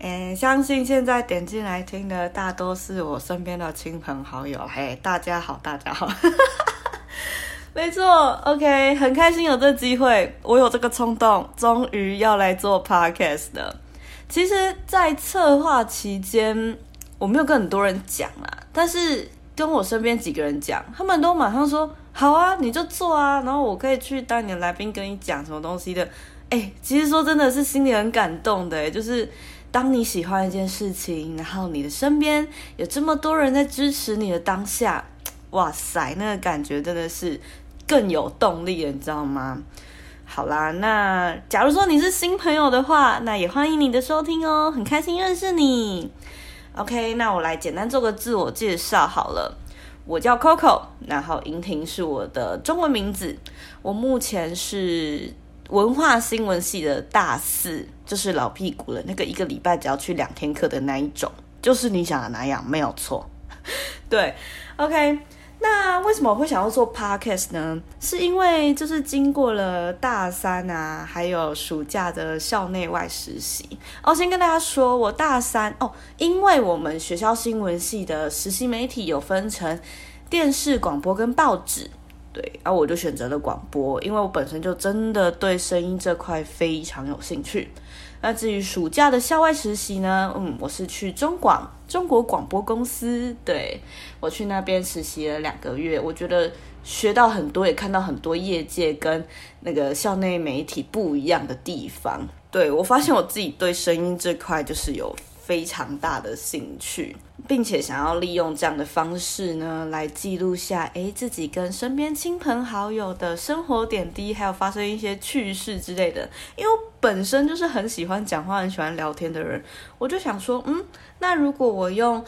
嗯，相信现在点进来听的大多是我身边的亲朋好友。嘿，大家好，大家好，没错，OK，很开心有这机会，我有这个冲动，终于要来做 Podcast 了。其实，在策划期间，我没有跟很多人讲啦，但是跟我身边几个人讲，他们都马上说好啊，你就做啊，然后我可以去当你的来宾，跟你讲什么东西的。哎，其实说真的是心里很感动的，就是。当你喜欢一件事情，然后你的身边有这么多人在支持你的当下，哇塞，那个感觉真的是更有动力了，你知道吗？好啦，那假如说你是新朋友的话，那也欢迎你的收听哦，很开心认识你。OK，那我来简单做个自我介绍好了，我叫 Coco，然后莹婷是我的中文名字，我目前是。文化新闻系的大四，就是老屁股了。那个一个礼拜只要去两天课的那一种，就是你想的那样，没有错。对，OK。那为什么我会想要做 Podcast 呢？是因为就是经过了大三啊，还有暑假的校内外实习。哦，先跟大家说，我大三哦，因为我们学校新闻系的实习媒体有分成电视、广播跟报纸。对，然后我就选择了广播，因为我本身就真的对声音这块非常有兴趣。那至于暑假的校外实习呢？嗯，我是去中广中国广播公司，对我去那边实习了两个月，我觉得学到很多，也看到很多业界跟那个校内媒体不一样的地方。对我发现我自己对声音这块就是有。非常大的兴趣，并且想要利用这样的方式呢，来记录下诶自己跟身边亲朋好友的生活点滴，还有发生一些趣事之类的。因为本身就是很喜欢讲话、很喜欢聊天的人，我就想说，嗯，那如果我用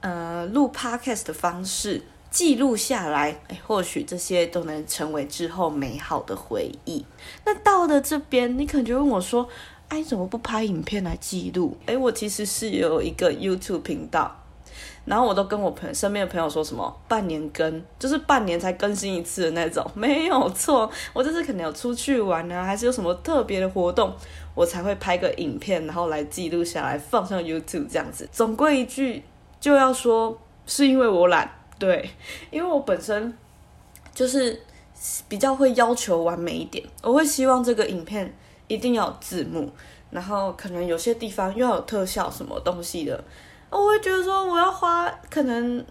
呃录 podcast 的方式记录下来，诶或许这些都能成为之后美好的回忆。那到了这边，你可能就问我说。哎，怎么不拍影片来记录？哎，我其实是有一个 YouTube 频道，然后我都跟我朋身边的朋友说什么半年更，就是半年才更新一次的那种，没有错。我这次可能有出去玩啊，还是有什么特别的活动，我才会拍个影片，然后来记录下来放上 YouTube 这样子。总归一句，就要说是因为我懒，对，因为我本身就是比较会要求完美一点，我会希望这个影片。一定要有字幕，然后可能有些地方又要有特效什么东西的，我会觉得说我要花可能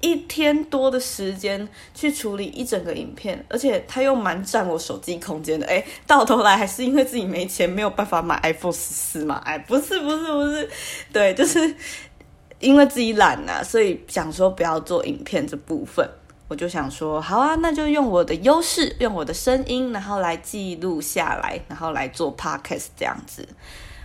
一天多的时间去处理一整个影片，而且它又蛮占我手机空间的。哎，到头来还是因为自己没钱，没有办法买 iPhone 十四嘛？哎，不是不是不是，对，就是因为自己懒呐，所以想说不要做影片这部分。我就想说，好啊，那就用我的优势，用我的声音，然后来记录下来，然后来做 podcast 这样子。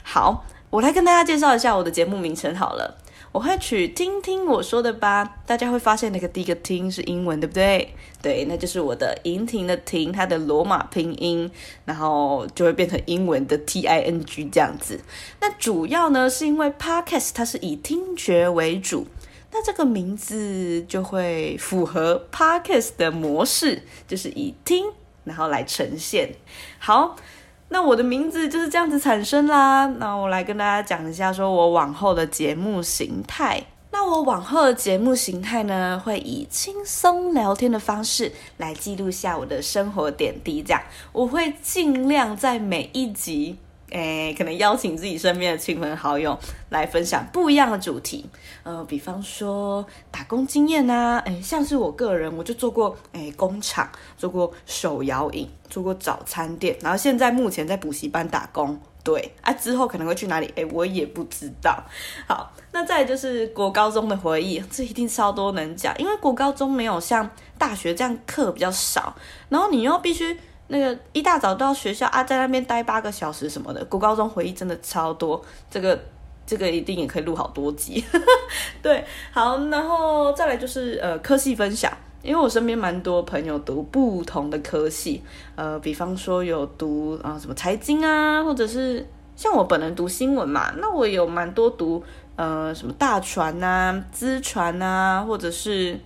好，我来跟大家介绍一下我的节目名称好了。我会取听听我说的吧，大家会发现那个第一个听是英文，对不对？对，那就是我的银婷的婷，它的罗马拼音，然后就会变成英文的 T I N G 这样子。那主要呢，是因为 podcast 它是以听觉为主。那这个名字就会符合 podcast 的模式，就是以听然后来呈现。好，那我的名字就是这样子产生啦。那我来跟大家讲一下，说我往后的节目形态。那我往后的节目形态呢，会以轻松聊天的方式来记录下我的生活点滴。这样，我会尽量在每一集。诶，可能邀请自己身边的亲朋好友来分享不一样的主题，呃，比方说打工经验呐，诶，像是我个人，我就做过诶工厂，做过手摇饮，做过早餐店，然后现在目前在补习班打工，对啊，之后可能会去哪里，诶，我也不知道。好，那再就是国高中的回忆，这一定超多能讲，因为国高中没有像大学这样课比较少，然后你又必须。那个一大早到学校啊，在那边待八个小时什么的，国高中回忆真的超多。这个这个一定也可以录好多集。对，好，然后再来就是呃科系分享，因为我身边蛮多朋友读不同的科系，呃，比方说有读啊什么财经啊，或者是像我本人读新闻嘛，那我有蛮多读呃什么大船啊、资船啊，或者是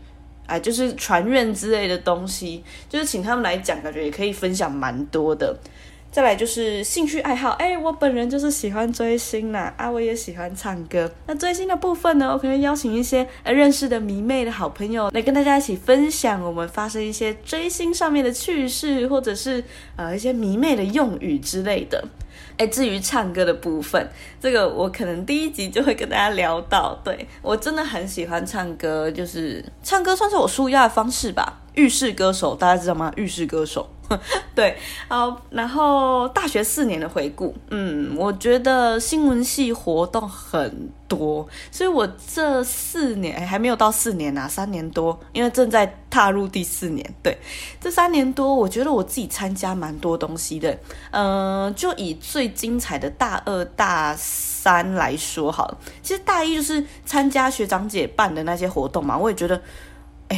哎就是传院之类的东西，就是请他们来讲，感觉也可以分享蛮多的。再来就是兴趣爱好，哎，我本人就是喜欢追星啦，啊，我也喜欢唱歌。那追星的部分呢，我可能邀请一些呃认识的迷妹的好朋友来跟大家一起分享我们发生一些追星上面的趣事，或者是呃一些迷妹的用语之类的。哎，至于唱歌的部分，这个我可能第一集就会跟大家聊到。对我真的很喜欢唱歌，就是唱歌算是我舒压的方式吧。浴室歌手，大家知道吗？浴室歌手。对，好，然后大学四年的回顾，嗯，我觉得新闻系活动很多，所以我这四年还没有到四年啊，三年多，因为正在踏入第四年。对，这三年多，我觉得我自己参加蛮多东西的，嗯，就以最精彩的大二大三来说好了，其实大一就是参加学长姐办的那些活动嘛，我也觉得。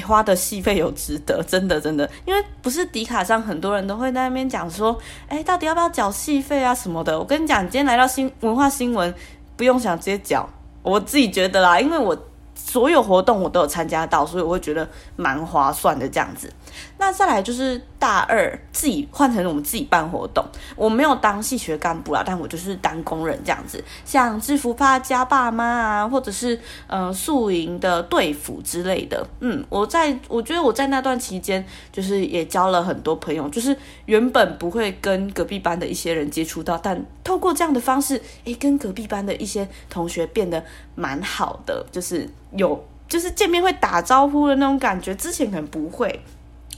花的戏费有值得，真的真的，因为不是迪卡上很多人都会在那边讲说，哎，到底要不要缴戏费啊什么的。我跟你讲，今天来到新文化新闻，不用想，直接缴。我自己觉得啦，因为我。所有活动我都有参加到，所以我会觉得蛮划算的这样子。那再来就是大二自己换成我们自己办活动，我没有当系学干部啦，但我就是当工人这样子。像制服趴家爸妈啊，或者是呃宿营的队服之类的。嗯，我在我觉得我在那段期间，就是也交了很多朋友，就是原本不会跟隔壁班的一些人接触到，但透过这样的方式，诶，跟隔壁班的一些同学变得蛮好的，就是。有，就是见面会打招呼的那种感觉，之前可能不会。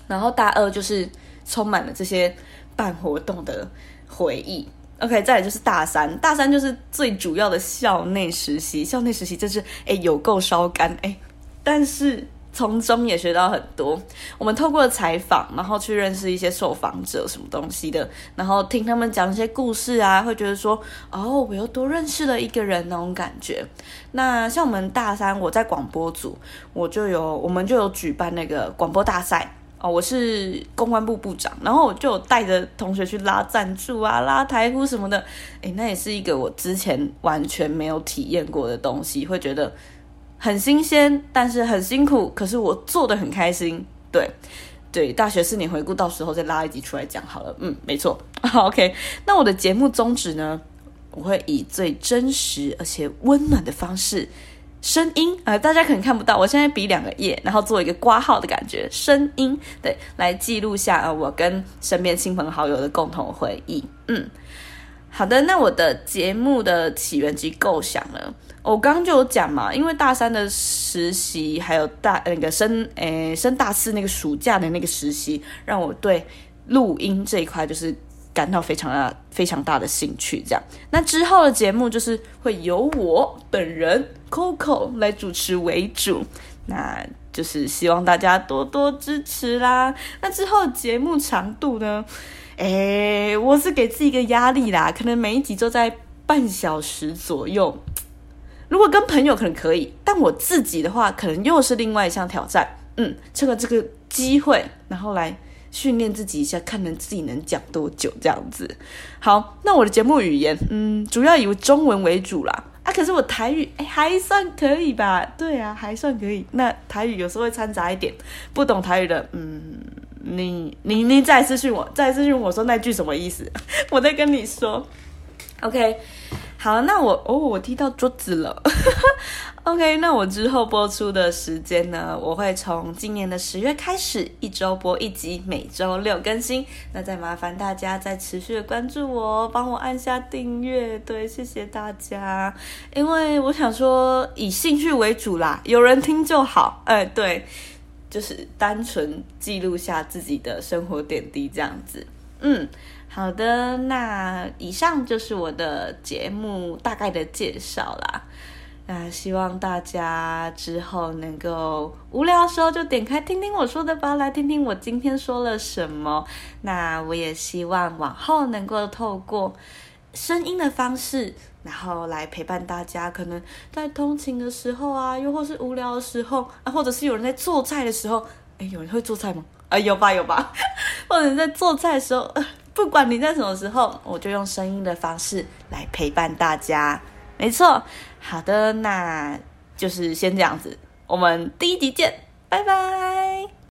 然后大二就是充满了这些办活动的回忆。OK，再来就是大三，大三就是最主要的校内实习。校内实习就是哎有够烧干哎，但是。从中也学到很多。我们透过采访，然后去认识一些受访者，什么东西的，然后听他们讲一些故事啊，会觉得说，哦，我又多认识了一个人那种感觉。那像我们大三，我在广播组，我就有，我们就有举办那个广播大赛哦，我是公关部部长，然后我就带着同学去拉赞助啊，拉台呼什么的，诶，那也是一个我之前完全没有体验过的东西，会觉得。很新鲜，但是很辛苦，可是我做的很开心。对，对，大学四年回顾，到时候再拉一集出来讲好了。嗯，没错。OK，那我的节目宗旨呢？我会以最真实而且温暖的方式，声音啊，大家可能看不到，我现在比两个耶，然后做一个挂号的感觉，声音对，来记录下啊我跟身边亲朋好友的共同回忆。嗯，好的，那我的节目的起源及构想呢？我刚刚就有讲嘛，因为大三的实习，还有大那个升诶升大四那个暑假的那个实习，让我对录音这一块就是感到非常大非常大的兴趣。这样，那之后的节目就是会由我本人 Coco 来主持为主，那就是希望大家多多支持啦。那之后节目长度呢？诶，我是给自己一个压力啦，可能每一集都在半小时左右。如果跟朋友可能可以，但我自己的话，可能又是另外一项挑战。嗯，趁个这个机会，然后来训练自己一下，看能自己能讲多久这样子。好，那我的节目语言，嗯，主要以中文为主啦。啊，可是我台语哎还算可以吧？对啊，还算可以。那台语有时候会掺杂一点，不懂台语的，嗯，你你你再私讯我，再私讯我说那句什么意思？我再跟你说。OK。好，那我哦，我踢到桌子了。OK，那我之后播出的时间呢？我会从今年的十月开始，一周播一集，每周六更新。那再麻烦大家再持续的关注我，帮我按下订阅。对，谢谢大家。因为我想说，以兴趣为主啦，有人听就好。哎，对，就是单纯记录下自己的生活点滴这样子。嗯。好的，那以上就是我的节目大概的介绍啦。那希望大家之后能够无聊的时候就点开听听我说的吧，来听听我今天说了什么。那我也希望往后能够透过声音的方式，然后来陪伴大家。可能在通勤的时候啊，又或是无聊的时候啊，或者是有人在做菜的时候，哎，有人会做菜吗？啊，有吧，有吧。或者在做菜的时候，不管你在什么时候，我就用声音的方式来陪伴大家。没错，好的，那就是先这样子，我们第一集见，拜拜。